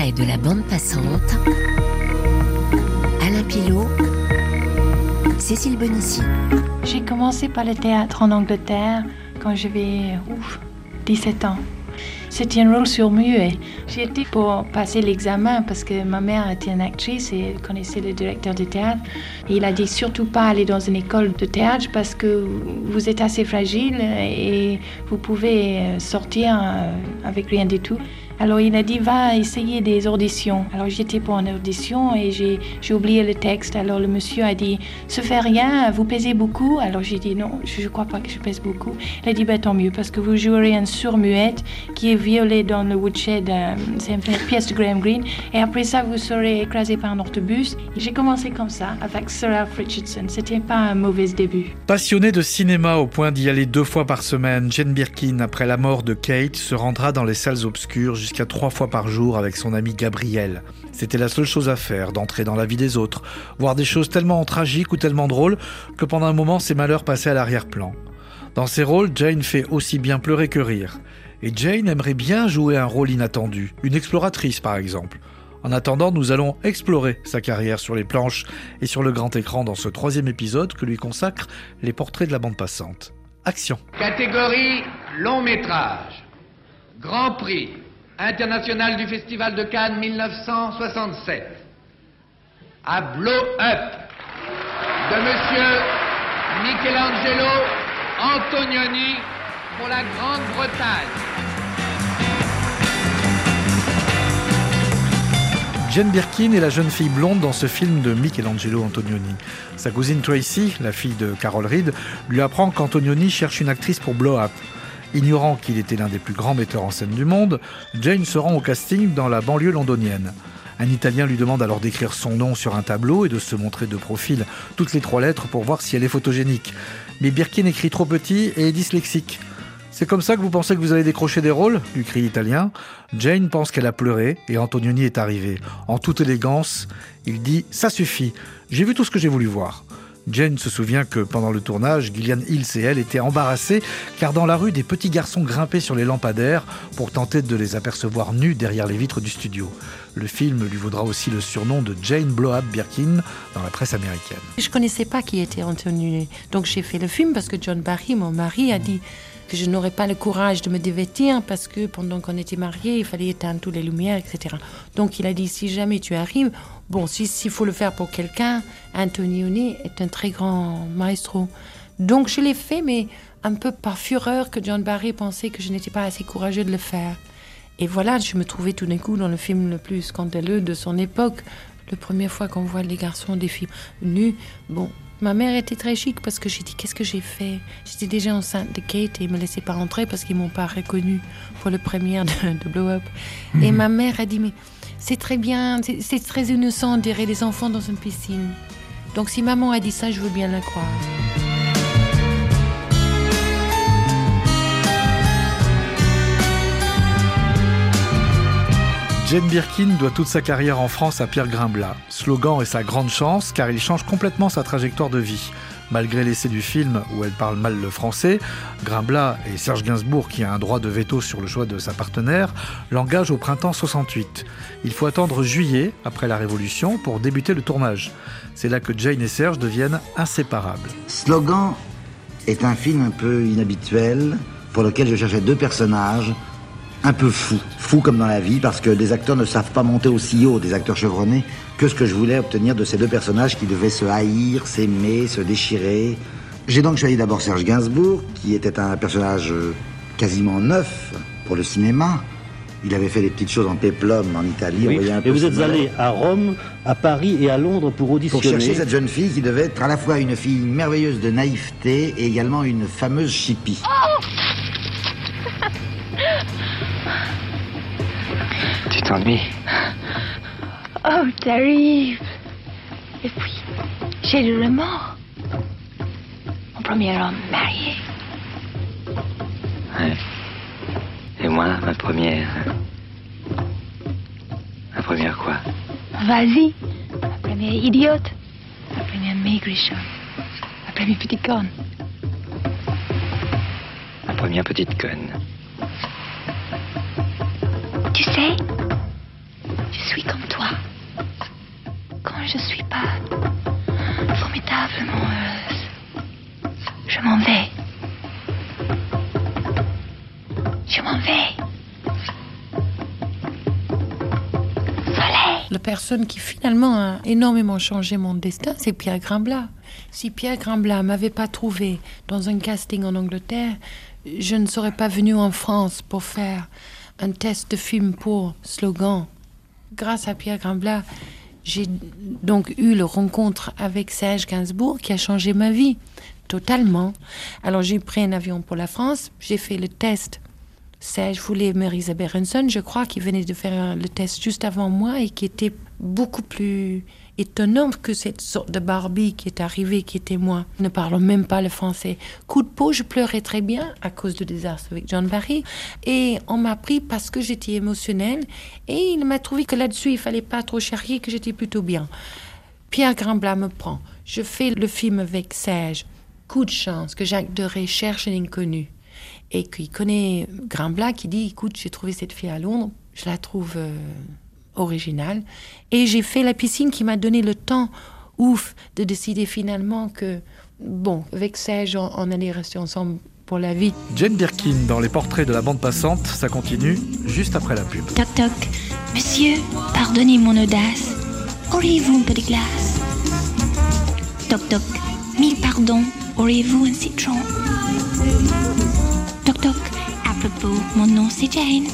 portrait de la bande passante. Alain Pilot, Cécile Bonissi. J'ai commencé par le théâtre en Angleterre quand j'avais 17 ans. C'était un rôle sur muet. J'y étais pour passer l'examen parce que ma mère était une actrice et connaissait le directeur de théâtre. Il a dit surtout pas aller dans une école de théâtre parce que vous êtes assez fragile et vous pouvez sortir euh, avec rien du tout. Alors il a dit, va essayer des auditions. Alors j'étais pour une audition et j'ai oublié le texte. Alors le monsieur a dit, se fait rien, vous pesez beaucoup. Alors j'ai dit, non, je ne crois pas que je pèse beaucoup. Il a dit, bah, tant mieux, parce que vous jouerez un surmuette qui est violé dans le woodshed. Euh, c'est une pièce de Graham Greene. Et après ça, vous serez écrasé par un autobus. J'ai commencé comme ça, avec Sir Ralph Richardson. C'était pas un mauvais début. Passionné de cinéma au point d'y aller deux fois par semaine, Jane Birkin, après la mort de Kate, se rendra dans les salles obscures jusqu'à trois fois par jour avec son ami Gabriel. C'était la seule chose à faire, d'entrer dans la vie des autres, voir des choses tellement tragiques ou tellement drôles que pendant un moment ses malheurs passaient à l'arrière-plan. Dans ses rôles, Jane fait aussi bien pleurer que rire. Et Jane aimerait bien jouer un rôle inattendu, une exploratrice par exemple. En attendant, nous allons explorer sa carrière sur les planches et sur le grand écran dans ce troisième épisode que lui consacrent les portraits de la bande passante. Action. Catégorie long métrage. Grand prix international du Festival de Cannes 1967, à Blow Up, de Monsieur Michelangelo Antonioni pour la Grande-Bretagne. Jane Birkin est la jeune fille blonde dans ce film de Michelangelo Antonioni. Sa cousine Tracy, la fille de Carol Reed, lui apprend qu'Antonioni cherche une actrice pour Blow Up. Ignorant qu'il était l'un des plus grands metteurs en scène du monde, Jane se rend au casting dans la banlieue londonienne. Un Italien lui demande alors d'écrire son nom sur un tableau et de se montrer de profil toutes les trois lettres pour voir si elle est photogénique. Mais Birkin écrit trop petit et est dyslexique. C'est comme ça que vous pensez que vous allez décrocher des rôles? lui crie l'Italien. Jane pense qu'elle a pleuré et Antonioni est arrivé. En toute élégance, il dit Ça suffit, j'ai vu tout ce que j'ai voulu voir. Jane se souvient que pendant le tournage, Gillian Hills et elle étaient embarrassés car dans la rue, des petits garçons grimpaient sur les lampadaires pour tenter de les apercevoir nus derrière les vitres du studio. Le film lui vaudra aussi le surnom de Jane Blow-Up Birkin dans la presse américaine. Je connaissais pas qui était Anthony, donc j'ai fait le film parce que John Barry, mon mari, a dit que je n'aurais pas le courage de me dévêtir parce que pendant qu'on était mariés, il fallait éteindre toutes les lumières, etc. Donc il a dit si jamais tu arrives, bon, s'il faut le faire pour quelqu'un, Antonioni est un très grand maestro. Donc je l'ai fait, mais un peu par fureur que John Barry pensait que je n'étais pas assez courageux de le faire. Et voilà, je me trouvais tout d'un coup dans le film le plus scandaleux de son époque. La première fois qu'on voit les garçons des filles nus, bon, Ma mère était très chic parce que j'ai dit qu'est-ce que j'ai fait? J'étais déjà enceinte de Kate et ils me laissaient pas rentrer parce qu'ils m'ont pas reconnu pour le premier de, Blow Up. Et mhm. ma mère a dit mais c'est très bien, c'est très innocent d'airer des enfants dans une piscine. Donc si maman a dit ça, je veux bien la croire. Jane Birkin doit toute sa carrière en France à Pierre Grimblat. Slogan est sa grande chance car il change complètement sa trajectoire de vie. Malgré l'essai du film où elle parle mal le français, Grimblat et Serge Gainsbourg, qui a un droit de veto sur le choix de sa partenaire, l'engagent au printemps 68. Il faut attendre juillet, après la Révolution, pour débuter le tournage. C'est là que Jane et Serge deviennent inséparables. Slogan est un film un peu inhabituel pour lequel je cherchais deux personnages un peu fou. Fou comme dans la vie, parce que les acteurs ne savent pas monter aussi haut, des acteurs chevronnés, que ce que je voulais obtenir de ces deux personnages qui devaient se haïr, s'aimer, se déchirer. J'ai donc choisi d'abord Serge Gainsbourg, qui était un personnage euh, quasiment neuf pour le cinéma. Il avait fait des petites choses en péplum en Italie. et vous êtes allé à Rome, à Paris et à Londres pour auditionner. Pour chercher cette jeune fille qui devait être à la fois une fille merveilleuse de naïveté et également une fameuse chippie. Oh t'ennuies Oh, terrible. Et puis, j'ai le remords. Mon premier homme marié. Ouais. Et moi, ma première. Ma première quoi? Vas-y. Ma première idiote. Ma première maigrichonne. Ma première petite conne. Ma première petite conne. Je suis pas formidablement heureuse. Je m'en vais. Je m'en vais. Soleil. La personne qui finalement a énormément changé mon destin, c'est Pierre Grimblat. Si Pierre Grimblat m'avait pas trouvé dans un casting en Angleterre, je ne serais pas venue en France pour faire un test de film pour Slogan. Grâce à Pierre Grimblat, j'ai donc eu le rencontre avec Serge Gainsbourg qui a changé ma vie totalement. Alors j'ai pris un avion pour la France, j'ai fait le test. Serge voulait Marisa Berenson, je crois, qui venait de faire le test juste avant moi et qui était beaucoup plus étonnant que cette sorte de Barbie qui est arrivée, qui était moi, ne parlant même pas le français. Coup de peau, je pleurais très bien à cause du désastre avec John Barry. Et on m'a pris parce que j'étais émotionnelle. Et il m'a trouvé que là-dessus, il fallait pas trop charrier, que j'étais plutôt bien. Pierre Grimblat me prend. Je fais le film avec Serge. Coup de chance que Jacques Deray cherche un inconnu. Et qu'il connaît Grimblat qui dit, écoute, j'ai trouvé cette fille à Londres, je la trouve... euh, originale. Et j'ai fait la piscine qui m'a donné le temps, ouf, de décider finalement que, bon, avec Serge, on, on allait rester ensemble pour la vie. Jane Birkin dans les portraits de la bande passante, ça continue juste après la pub. Toc toc. Monsieur, pardonnez mon audace. Auriez-vous un peu de glace? Toc toc. Mille pardons. Auriez-vous un citron? Toc toc. À propos, mon nom c'est Jane.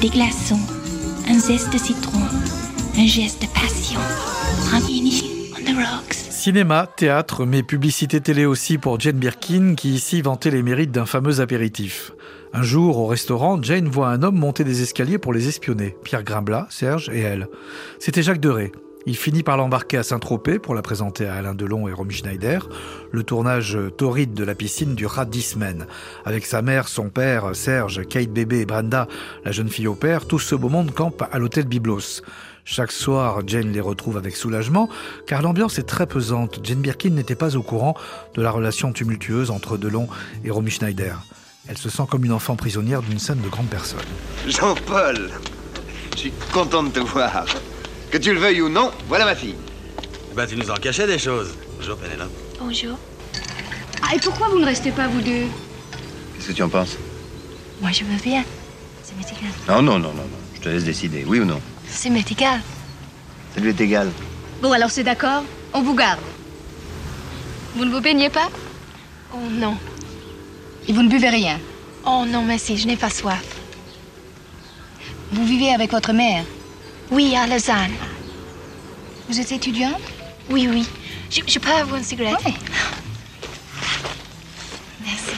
Des glaçons, un on the rocks. Cinéma, théâtre, mais publicité télé aussi pour Jane Birkin qui ici vantait les mérites d'un fameux apéritif. Un jour, au restaurant, Jane voit un homme monter des escaliers pour les espionner. Pierre Grimblat, Serge et elle. C'était Jacques Deray. Il finit par l'embarquer à Saint-Tropez pour la présenter à Alain Delon et Romy Schneider. Le tournage torride de la piscine durera dix semaines. Avec sa mère, son père, Serge, Kate Bébé et Brenda, la jeune fille au père, tout ce beau monde campe à l'hôtel Biblos. Chaque soir, Jane les retrouve avec soulagement, car l'ambiance est très pesante. Jane Birkin n'était pas au courant de la relation tumultueuse entre Delon et Romy Schneider. Elle se sent comme une enfant prisonnière d'une scène de grande personne. Jean-Paul, je suis content de te voir. Que tu le veuilles ou non, voilà ma fille. Bah, tu nous en cachais des choses. Bonjour, Pénélope. Bonjour. Ah, et pourquoi vous ne restez pas, vous deux? Qu'est-ce que tu en penses? Moi je veux bien. Ça m'est égal. Non, non, non, non, non. Je te laisse décider, oui ou non? Ça m'est égal. Ça lui est égal. Bon, alors c'est d'accord, on vous garde. Vous ne vous baignez pas? Oh non. Et vous ne buvez rien? Oh non, merci, je n'ai pas soif. Vous vivez avec votre mère? Oui, à Lausanne. Vous êtes étudiante Oui, oui. Je, je peux avoir une cigarette Oui. Merci.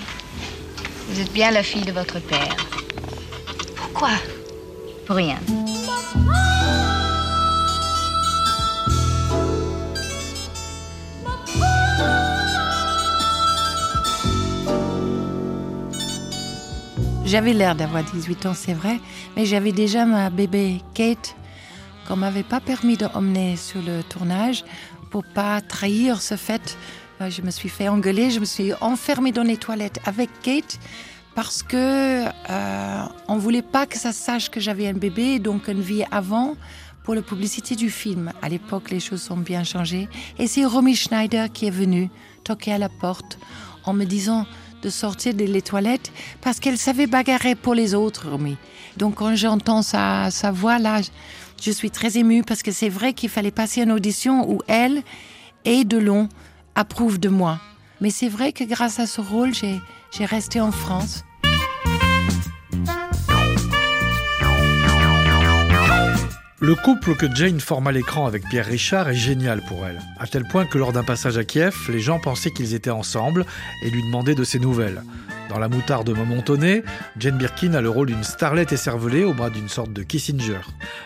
Vous êtes bien la fille de votre père. Pourquoi? Pour rien. J'avais l'air d'avoir 18 ans, c'est vrai, mais j'avais déjà ma bébé Kate qu'on m'avait pas permis d'emmener sur le tournage pour pas trahir ce fait. Euh, Je me suis fait engueuler, je me suis enfermée dans les toilettes avec Kate parce que euh, on voulait pas que ça sache que j'avais un bébé, donc une vie avant pour la publicité du film. À l'époque, les choses ont bien changé. Et c'est Romy Schneider qui est venue toquer à la porte en me disant de sortir des toilettes parce qu'elle savait bagarrer pour les autres, Romy. Donc quand j'entends sa voix là, je- suis très émue parce que c'est vrai qu'il fallait passer une audition où elle et Delon approuvent de moi. Mais c'est vrai que grâce à ce rôle, j'ai resté en France. Le couple que Jane forme à l'écran avec Pierre Richard est génial pour elle, à tel point que lors d'un passage à Kiev, les gens pensaient qu'ils étaient ensemble et lui demandaient de ses nouvelles. Dans La moutarde momentonnée, Jane Birkin a le rôle d'une starlette écervelée au bras d'une sorte de Kissinger.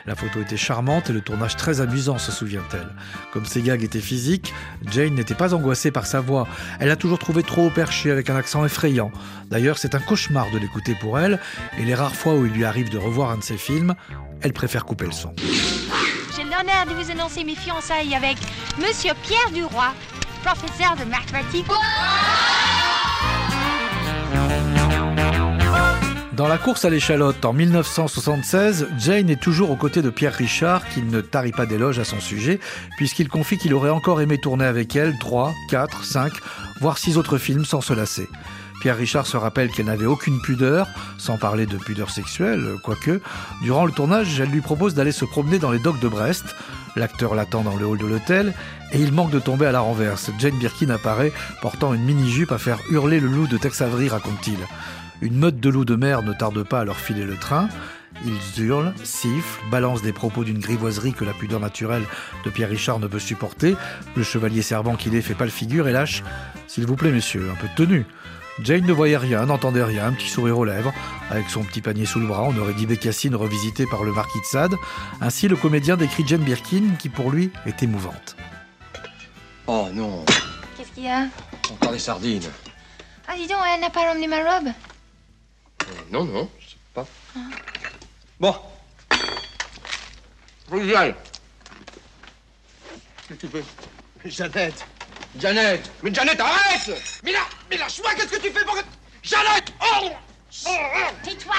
La photo était charmante et le tournage très amusant, se souvient-elle. Comme ses gags étaient physiques, Jane n'était pas angoissée par sa voix. Elle a toujours trouvé trop haut perché avec un accent effrayant. D'ailleurs, c'est un cauchemar de l'écouter pour elle, et les rares fois où il lui arrive de revoir un de ses films, elle préfère couper le son. J'ai l'honneur de vous annoncer mes fiançailles avec Monsieur Pierre Duroy, professeur de mathématiques. Dans la course à l'échalote en 1976, Jane est toujours aux côtés de Pierre Richard qui ne tarit pas d'éloges à son sujet puisqu'il confie qu'il aurait encore aimé tourner avec elle 3, 4, 5, voire 6 autres films sans se lasser. Pierre Richard se rappelle qu'elle n'avait aucune pudeur, sans parler de pudeur sexuelle, quoique. Durant le tournage, elle lui propose d'aller se promener dans les docks de Brest. L'acteur l'attend dans le hall de l'hôtel et il manque de tomber à la renverse. Jane Birkin apparaît portant une mini-jupe à faire hurler le loup de Tex Avery, raconte-t-il. Une meute de loups de mer ne tarde pas à leur filer le train. Ils hurlent, sifflent, balancent des propos d'une grivoiserie que la pudeur naturelle de Pierre Richard ne peut supporter. Le chevalier servant qu'il est fait pas le figure et lâche S'il vous plaît, messieurs, un peu de tenue. Jane ne voyait rien, n'entendait rien, un petit sourire aux lèvres. Avec son petit panier sous le bras, on aurait dit Bécassine revisité par le marquis de Sade. Ainsi, le comédien décrit Jane Birkin, qui pour lui est émouvante. Oh non, Qu'est-ce qu'il y a? Encore des sardines. Ah, dis donc, elle n'a pas ramené ma robe? Non, non, je sais pas. Bon. Faut que j'y aille. Qu'est-ce que tu fais? Jeannette. Jeannette. Mais Jeannette, arrête! Mais là, mais lâche-moi, qu'est-ce que tu fais pour que... Jeannette Oh! Tais-toi.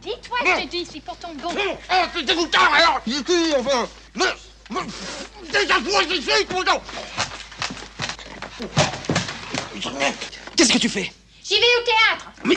Tais-toi, je te dis, c'est pour ton bon. Oh, c'est dégoûtant, alors. Il est qui, enfin. Mais... mais- Dégage-moi d'ici, putain Qu'est-ce que tu fais? J'y vais au théâtre. Mais...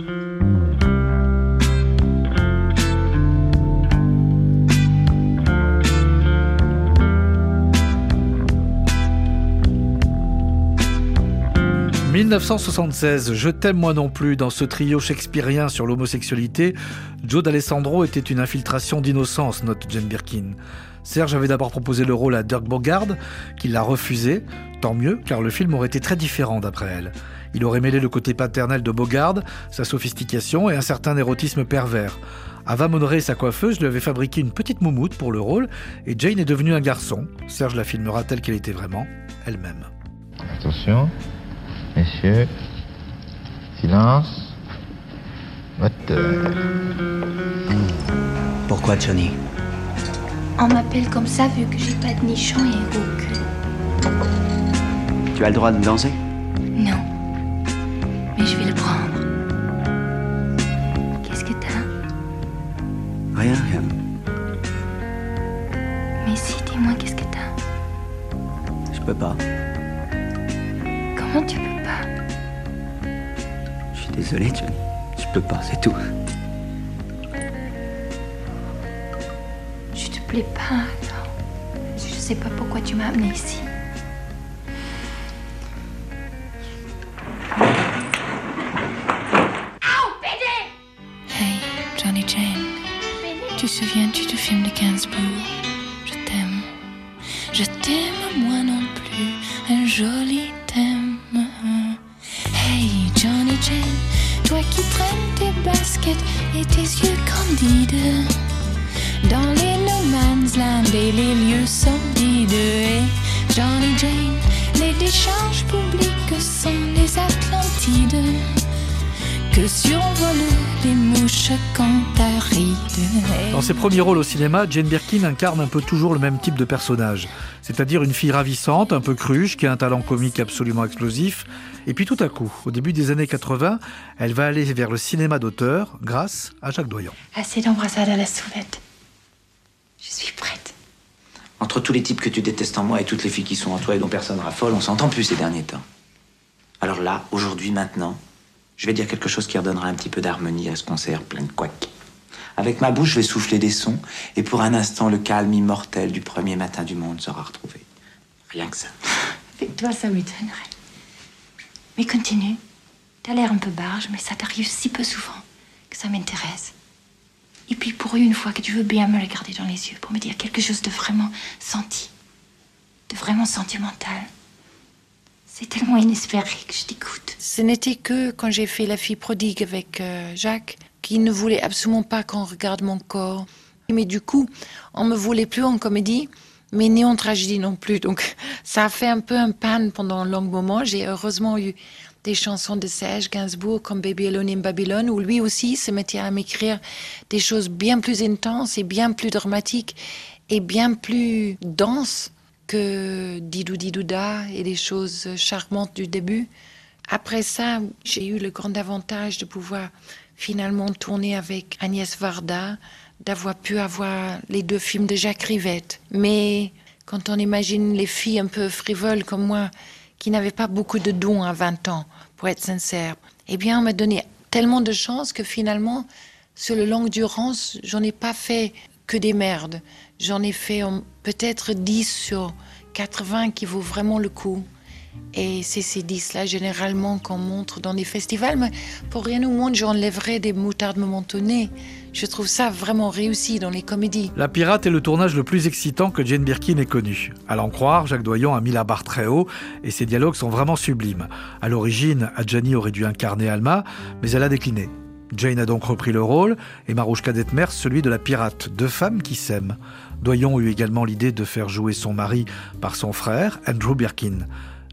1976, Je t'aime moi non plus. Dans ce trio shakespearien sur l'homosexualité, Joe D'Alessandro était une infiltration d'innocence, note Jane Birkin. Serge avait d'abord proposé le rôle à Dirk Bogard, qui l'a refusé. Tant mieux, car le film aurait été très différent d'après elle. Il aurait mêlé le côté paternel de Bogard, sa sophistication et un certain érotisme pervers. Ava Monrey, sa coiffeuse, lui avait fabriqué une petite moumoute pour le rôle, et Jane est devenue un garçon. Serge la filmera telle qu'elle était vraiment, elle-même. Attention, messieurs, silence, moteur. Pourquoi Johnny? On m'appelle comme ça vu que j'ai pas de nichon et cul. Tu as le droit de danser? Non. Mais je vais le prendre. Qu'est-ce que t'as? Rien, rien. Mais si, dis-moi, qu'est-ce que t'as? Je peux pas. Comment tu peux désolé, Johnny. Je peux pas, c'est tout. Je te plais pas, alors. Je sais pas pourquoi tu m'as amené ici. Et les lieux sordides. Hey, Johnny Jane. Les décharges publiques sont les Atlantides que survolent les mouches cantarides. Dans ses premiers rôles au cinéma, Jane Birkin incarne un peu toujours le même type de personnage, c'est-à-dire une fille ravissante, un peu cruche, qui a un talent comique absolument explosif. Et puis tout à coup, au début des années 80, elle va aller vers le cinéma d'auteur grâce à Jacques Doyon. Assez d'embrassades à la sauvette. Je suis prête. Entre tous les types que tu détestes en moi et toutes les filles qui sont en toi et dont personne raffole, on s'entend plus ces derniers temps. Alors là, aujourd'hui, maintenant, je vais dire quelque chose qui redonnera un petit peu d'harmonie à ce concert plein de couacs. Avec ma bouche, je vais souffler des sons, et pour un instant, le calme immortel du premier matin du monde sera retrouvé. Rien que ça. Avec toi, ça m'étonnerait. Mais continue. T'as l'air un peu barge, mais ça t'arrive si peu souvent que ça m'intéresse. Et puis pour une fois que tu veux bien me regarder dans les yeux pour me dire quelque chose de vraiment senti, de vraiment sentimental. C'est tellement inespéré que je t'écoute. Ce n'était que quand j'ai fait La fille prodigue avec euh, Jacques, qui ne voulait absolument pas qu'on regarde mon corps. Mais du coup, on me voulait plus en comédie, mais ni en tragédie non plus. Donc ça a fait un peu un pan pendant un long moment. J'ai heureusement eu des chansons de Serge Gainsbourg comme Baby in Babylon, où lui aussi se mettait à m'écrire des choses bien plus intenses et bien plus dramatiques et bien plus denses que Didou Didouda et des choses charmantes du début. Après ça, j'ai eu le grand avantage de pouvoir finalement tourner avec Agnès Varda, d'avoir pu avoir les deux films de Jacques Rivette. Mais quand on imagine les filles un peu frivoles comme moi, qui n'avaient pas beaucoup de dons à 20 ans, pour être sincère, eh bien, on m'a donné tellement de chance que finalement, sur le longue durance, j'en ai pas fait que des merdes. J'en ai fait um, peut-être 10 sur 80 qui vaut vraiment le coup. Et c'est ces 10-là, généralement, qu'on montre dans les festivals. Mais pour rien au monde, j'enlèverais des moutardes momentonées. Je trouve ça vraiment réussi dans les comédies. La Pirate est le tournage le plus excitant que Jane Birkin ait connu. À l'en croire, Jacques Doyon a mis la barre très haut et ses dialogues sont vraiment sublimes. À l'origine, Adjani aurait dû incarner Alma, mais elle a décliné. Jane a donc repris le rôle et Marouchka Detmer celui de la pirate, deux femmes qui s'aiment. Doyon eut également l'idée de faire jouer son mari par son frère, Andrew Birkin.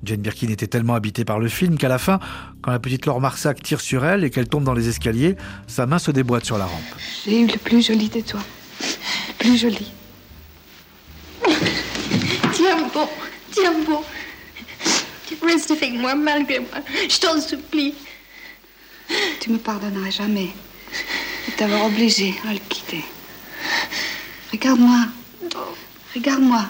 Jane Birkin était tellement habitée par le film qu'à la fin, quand la petite Laure Marsac tire sur elle et qu'elle tombe dans les escaliers, sa main se déboîte sur la rampe. J'ai eu le plus joli de toi. Le plus joli. Tiens bon, tiens bon. Reste avec moi malgré moi. Je t'en supplie. Tu me pardonneras jamais de t'avoir obligé à le quitter. Regarde-moi. Regarde-moi.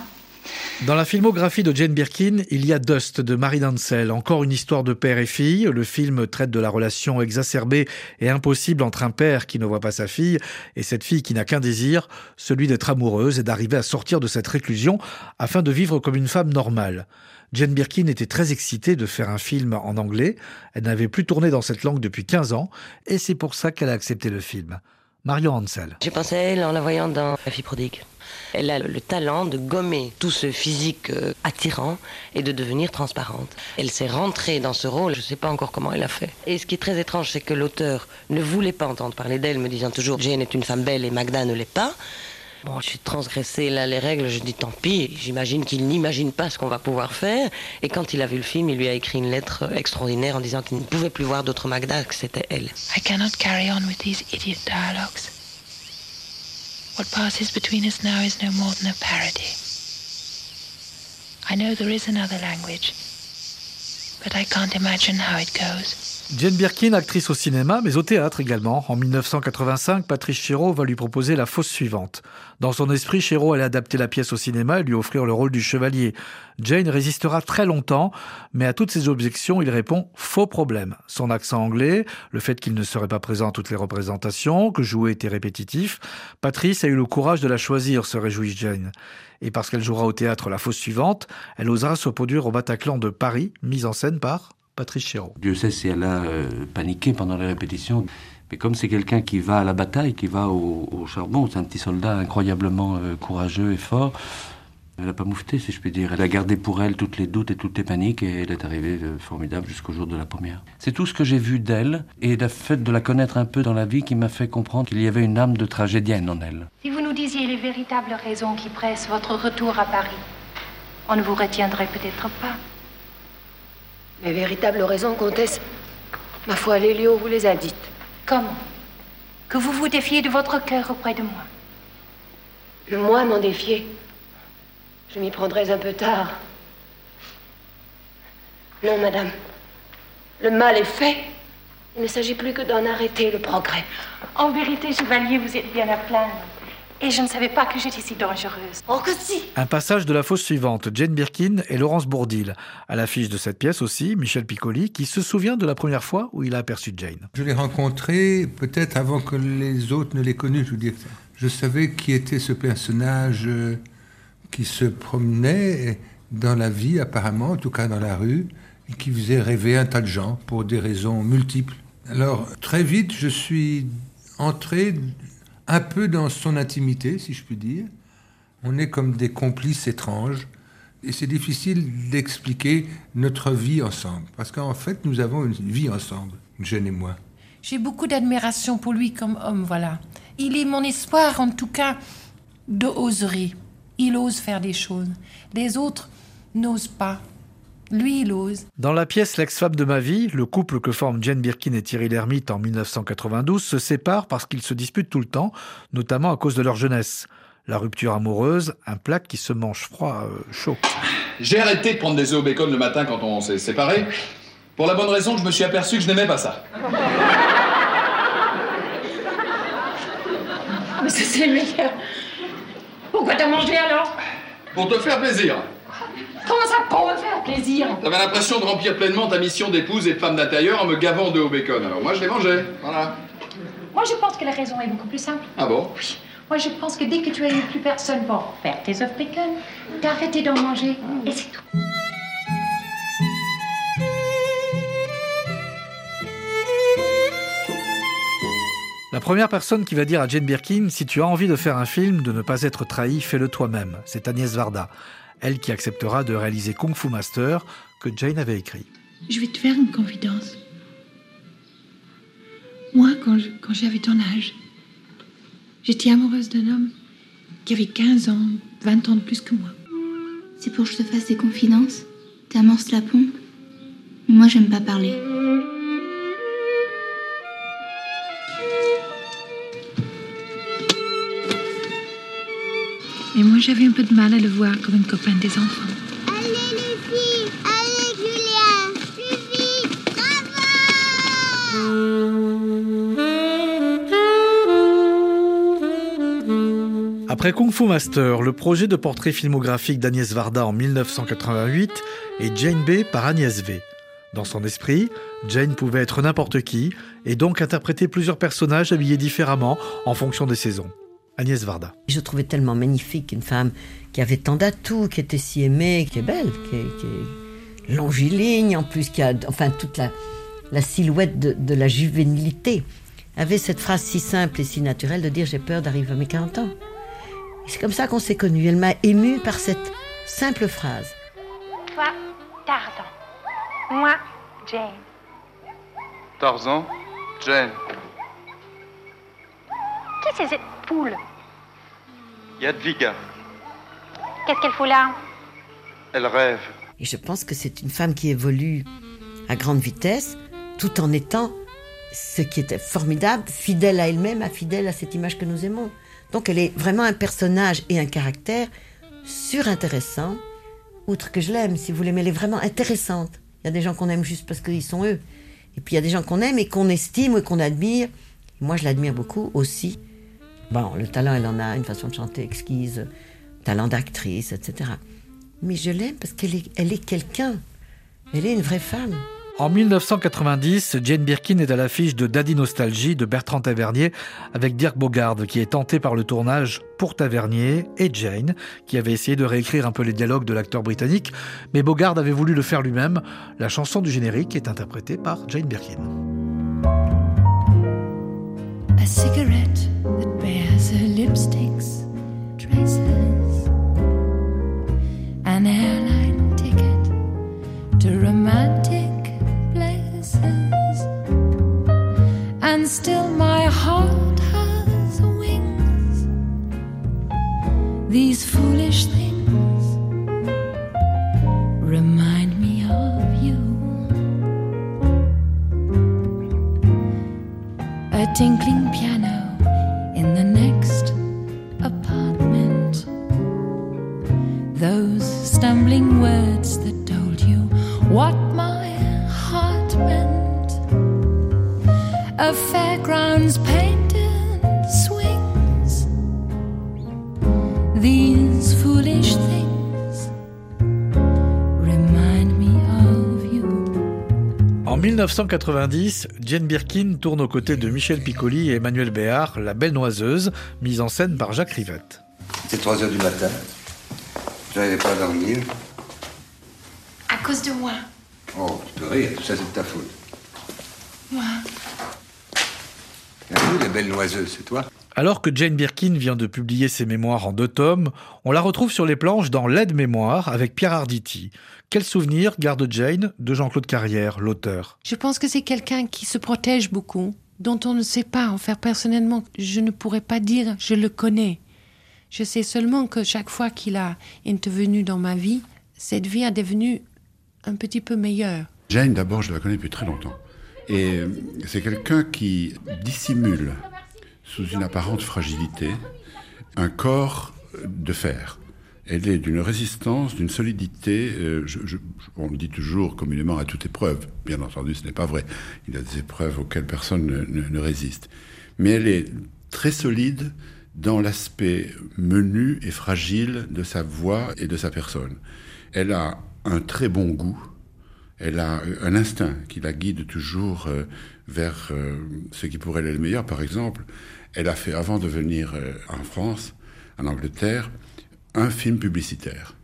Dans la filmographie de Jane Birkin, il y a Dust de Marie Dansel, encore une histoire de père et fille. Le film traite de la relation exacerbée et impossible entre un père qui ne voit pas sa fille et cette fille qui n'a qu'un désir, celui d'être amoureuse et d'arriver à sortir de cette réclusion afin de vivre comme une femme normale. Jane Birkin était très excitée de faire un film en anglais. Elle n'avait plus tourné dans cette langue depuis 15 ans et c'est pour ça qu'elle a accepté le film. Marion Hansel. J'ai pensé à elle en la voyant dans La fille prodigue. Elle a le talent de gommer tout ce physique euh, attirant et de devenir transparente. Elle s'est rentrée dans ce rôle, je ne sais pas encore comment elle a fait. Et ce qui est très étrange, c'est que l'auteur ne voulait pas entendre parler d'elle, me disant toujours Jane est une femme belle et Magda ne l'est pas. Bon, suis transgressé là les règles, je dis tant pis, j'imagine qu'il n'imagine pas ce qu'on va pouvoir faire. Et quand il a vu le film, il lui a écrit une lettre extraordinaire en disant qu'il ne pouvait plus voir d'autre Magda, que c'était elle. I cannot carry on with these idiot dialogues. What passes between us now is no more than a parody. I know there is another language, but I can't imagine how it goes. Jane Birkin, actrice au cinéma, mais au théâtre également. En 1985, Patrice Chéreau va lui proposer la fausse suivante. Dans son esprit, Chéreau allait adapter la pièce au cinéma et lui offrir le rôle du chevalier. Jane résistera très longtemps, mais à toutes ses objections, il répond faux problème. Son accent anglais, le fait qu'il ne serait pas présent à toutes les représentations, que jouer était répétitif. Patrice a eu le courage de la choisir, se réjouit Jane. Et parce qu'elle jouera au théâtre la fausse suivante, elle osera se produire au Bataclan de Paris, mise en scène par Patrice Chéreau. Dieu sait si elle a euh, paniqué pendant les répétitions. Mais comme c'est quelqu'un qui va à la bataille, qui va au, au charbon, c'est un petit soldat incroyablement euh, courageux et fort. Elle n'a pas moufté, si je puis dire. Elle a gardé pour elle toutes les doutes et toutes les paniques et elle est arrivée euh, formidable jusqu'au jour de la première. C'est tout ce que j'ai vu d'elle et le fait de la connaître un peu dans la vie qui m'a fait comprendre qu'il y avait une âme de tragédienne en elle. Si vous nous disiez les véritables raisons qui pressent votre retour à Paris, on ne vous retiendrait peut-être pas. Mes véritables raisons, comtesse, ma foi, Lélio vous les a dites. Comment Que vous vous défiez de votre cœur auprès de moi. Moi, m'en défier. Je m'y prendrais un peu tard. Non, madame. Le mal est fait. Il ne s'agit plus que d'en arrêter le progrès. En vérité, chevalier, vous êtes bien à plaindre. Et je ne savais pas que j'étais si dangereuse. Oh, que si Un passage de la fausse suivante, Jane Birkin et Laurence Bourdil. À l'affiche de cette pièce aussi, Michel Piccoli, qui se souvient de la première fois où il a aperçu Jane. Je l'ai rencontré peut-être avant que les autres ne l'aient connu. Je veux dire, je savais qui était ce personnage euh, qui se promenait dans la vie, apparemment, en tout cas dans la rue, et qui faisait rêver un tas de gens pour des raisons multiples. Alors, très vite, je suis entré un peu dans son intimité, si je puis dire. On est comme des complices étranges. Et c'est difficile d'expliquer notre vie ensemble. Parce qu'en fait, nous avons une vie ensemble, Jeanne et moi. J'ai beaucoup d'admiration pour lui comme homme, voilà. Il est mon espoir, en tout cas, de. Il ose faire des choses. Les autres n'osent pas. Lui, il ose. Dans la pièce L'ex-femme de ma vie, le couple que forment Jane Birkin et Thierry Lhermitte en 1992 se sépare parce qu'ils se disputent tout le temps, notamment à cause de leur jeunesse. La rupture amoureuse, un plat qui se mange froid, euh, chaud. J'ai arrêté de prendre des œufs au bacon le matin quand on s'est séparés, pour la bonne raison que je me suis aperçu que je n'aimais pas ça. Mais ça, c'est le meilleur. Pourquoi t'as mangé alors? Pour te faire plaisir. Comment ça pour me faire plaisir T'avais l'impression de remplir pleinement ta mission d'épouse et de femme d'intérieur en me gavant d'œufs au bacon. Alors moi, je l'ai mangé. Voilà. Moi, je pense que la raison est beaucoup plus simple. Ah bon? Moi, je pense que dès que tu as eu plus personne pour faire tes œufs bacon, t'as arrêté d'en manger. Et c'est tout. La première personne qui va dire à Jane Birkin si tu as envie de faire un film, de ne pas être trahi, fais-le toi-même. C'est Agnès Varda. Elle qui acceptera de réaliser Kung Fu Master que Jane avait écrit. Je vais te faire une confidence. Moi, quand je- quand j'avais ton âge, j'étais amoureuse d'un homme qui avait 15 ans, 20 ans de plus que moi. C'est pour que je te fasse des confidences T'amorces la pompe Mais moi, j'aime pas parler. Moi, j'avais un peu de mal à le voir comme une copain des enfants. Après Kung Fu Master, le projet de portrait filmographique d'Agnès Varda en 1988 est Jane B par Agnès V. Dans son esprit, Jane pouvait être n'importe qui et donc interpréter plusieurs personnages habillés différemment en fonction des saisons. Agnès Varda. Je trouvais tellement magnifique une femme qui avait tant d'atouts, qui était si aimée, qui est belle, qui est, qui est longiligne en plus, qui a enfin toute la, la silhouette de, de la juvénilité. Avait cette phrase si simple et si naturelle de dire j'ai peur d'arriver à mes 40 ans. Et C'est comme ça qu'on s'est connus. Elle m'a émue par cette simple phrase. Toi, Tarzan. Moi, Jane. Tarzan, Jane, Qui c'est cette poule? Yadviga, Qu'est-ce qu'elle fout là elle rêve. Et je pense que c'est une femme qui évolue à grande vitesse, tout en étant ce qui était formidable, fidèle à elle-même, à fidèle à cette image que nous aimons. Donc elle est vraiment un personnage et un caractère surintéressant, outre que je l'aime, si vous voulez, mais elle est vraiment intéressante. Il y a des gens qu'on aime juste parce qu'ils sont eux. Et puis il y a des gens qu'on aime et qu'on estime et qu'on admire. Moi, je l'admire beaucoup aussi. Bon, le talent, elle en a, une façon de chanter exquise, talent d'actrice, etc. Mais je l'aime parce qu'elle est, elle est quelqu'un. Elle est une vraie femme. En 1990, Jane Birkin est à l'affiche de Daddy Nostalgie de Bertrand Tavernier avec Dirk Bogarde qui est tenté par le tournage pour Tavernier et Jane qui avait essayé de réécrire un peu les dialogues de l'acteur britannique, mais Bogarde avait voulu le faire lui-même. La chanson du générique est interprétée par Jane Birkin. A cigarette that bears her lipstick's traces. An airline ticket to romantic places. And still my heart has wings. These foolish things tinkling piano 1990, Jane Birkin tourne aux côtés de Michel Piccoli et Emmanuel Béard, La Belle Noiseuse, mise en scène par Jacques Rivette. C'est 3 heures du matin. Je n'arrivais pas à dormir. À cause de moi. Oh, tu peux rire, tout ça c'est de ta faute. Moi. La belle noiseuse, c'est toi Alors que Jane Birkin vient de publier ses mémoires en deux tomes, on la retrouve sur les planches dans L'aide-mémoire avec Pierre Arditi. Quel souvenir garde Jane de Jean-Claude Carrière, l'auteur? Je pense que c'est quelqu'un qui se protège beaucoup, dont on ne sait pas en faire personnellement. Je ne pourrais pas dire je le connais. Je sais seulement que chaque fois qu'il a intervenu dans ma vie, cette vie a devenu un petit peu meilleur. Jane, d'abord, je la connais depuis très longtemps. Et c'est quelqu'un qui dissimule, sous une apparente fragilité, un corps de fer. Elle est d'une résistance, d'une solidité. euh, on le dit toujours communément à toute épreuve. Bien entendu, ce n'est pas vrai. Il y a des épreuves auxquelles personne ne, ne- résiste. Mais elle est très solide dans l'aspect menu et fragile de sa voix et de sa personne. Elle a un très bon goût. Elle a un instinct qui la guide toujours euh, vers euh, ce qui pourrait être le meilleur. Par exemple, elle a fait, avant de venir euh, en France, en Angleterre, un film publicitaire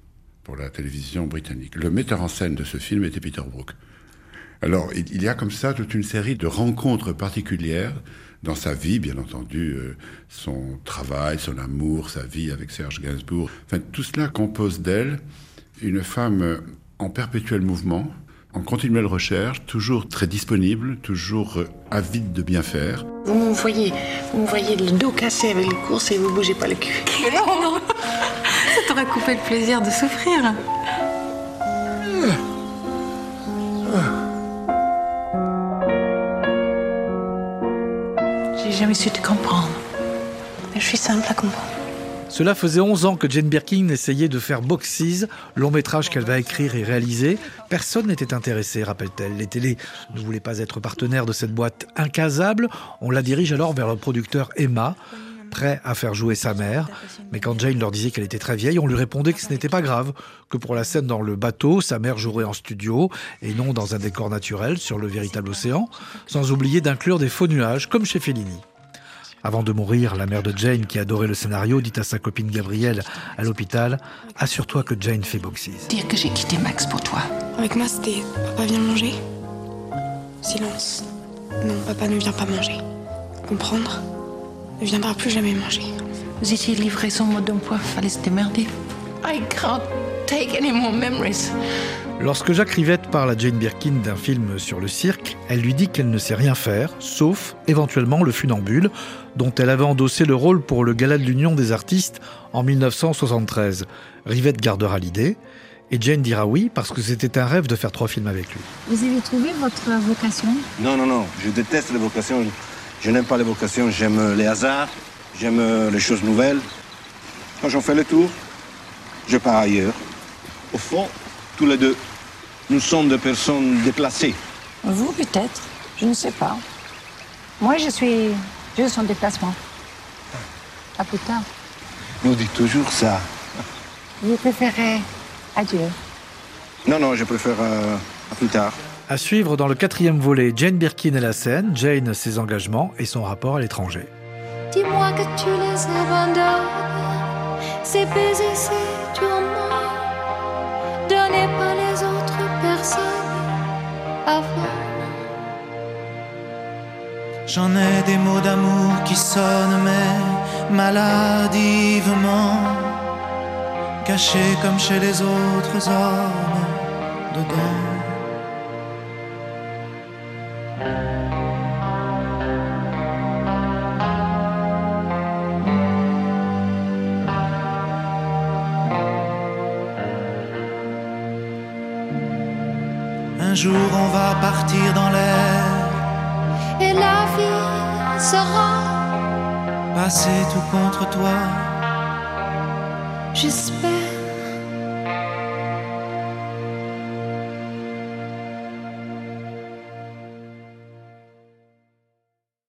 pour la télévision britannique. Le metteur en scène de ce film était Peter Brook. Alors, il y a comme ça toute une série de rencontres particulières dans sa vie, bien entendu, euh, son travail, son amour, sa vie avec Serge Gainsbourg. Enfin, tout cela compose d'elle une femme en perpétuel mouvement, en continuelle recherche, toujours très disponible, toujours euh, avide de bien faire. Vous me voyez, vous me voyez le dos cassé avec les courses et vous bougez pas le cul. Non, non. Ça t'aurait coupé le plaisir de souffrir. J'ai jamais su te comprendre. Mais je suis simple à comprendre. Cela faisait 11 ans que Jane Birkin essayait de faire Boxes, long métrage qu'elle va écrire et réaliser. Personne n'était intéressé, rappelle-t-elle. Les télés ne voulaient pas être partenaires de cette boîte incasable. On la dirige alors vers le producteur Emma, prêt à faire jouer sa mère. Mais quand Jane leur disait qu'elle était très vieille, on lui répondait que ce n'était pas grave, que pour la scène dans le bateau, sa mère jouerait en studio et non dans un décor naturel sur le véritable océan, sans oublier d'inclure des faux nuages, comme chez Fellini. Avant de mourir, la mère de Jane, qui adorait le scénario, dit à sa copine Gabrielle à l'hôpital Assure-toi que Jane fait Boxes. Dire que j'ai quitté Max pour toi. Avec moi, c'était Papa vient manger. Silence. Non, papa ne vient pas manger. Comprendre Ne viendra plus jamais manger. Vous étiez livré sans mot d'emploi, fallait se démerder. I can't take any more memories. Lorsque Jacques Rivette parle à Jane Birkin d'un film sur le cirque, elle lui dit qu'elle ne sait rien faire, sauf éventuellement le funambule, dont elle avait endossé le rôle pour le Gala de l'Union des artistes en 1973. Rivette gardera l'idée, et Jane dira oui parce que c'était un rêve de faire trois films avec lui. Vous avez trouvé votre vocation? Non, non, non, je déteste les vocations. Je n'aime pas les vocations, j'aime les hasards, j'aime les choses nouvelles. Quand j'en fais le tour, je pars ailleurs. Au fond, tous les deux, nous sommes des personnes déplacées. Vous, peut-être. Je ne sais pas. Moi, je suis juste en déplacement. À plus tard. Nous dit toujours ça. Vous préférez adieu. Non, non, je préfère euh, à plus tard. À suivre dans le quatrième volet, Jane Birkin et la scène, Jane, ses engagements et son rapport à l'étranger. Dis-moi que tu les abandonnes. Ces baisers, J'en ai des mots d'amour qui sonnent, mais maladivement, cachés comme chez les autres hommes dedans. Sera, passer tout contre toi. j'espère,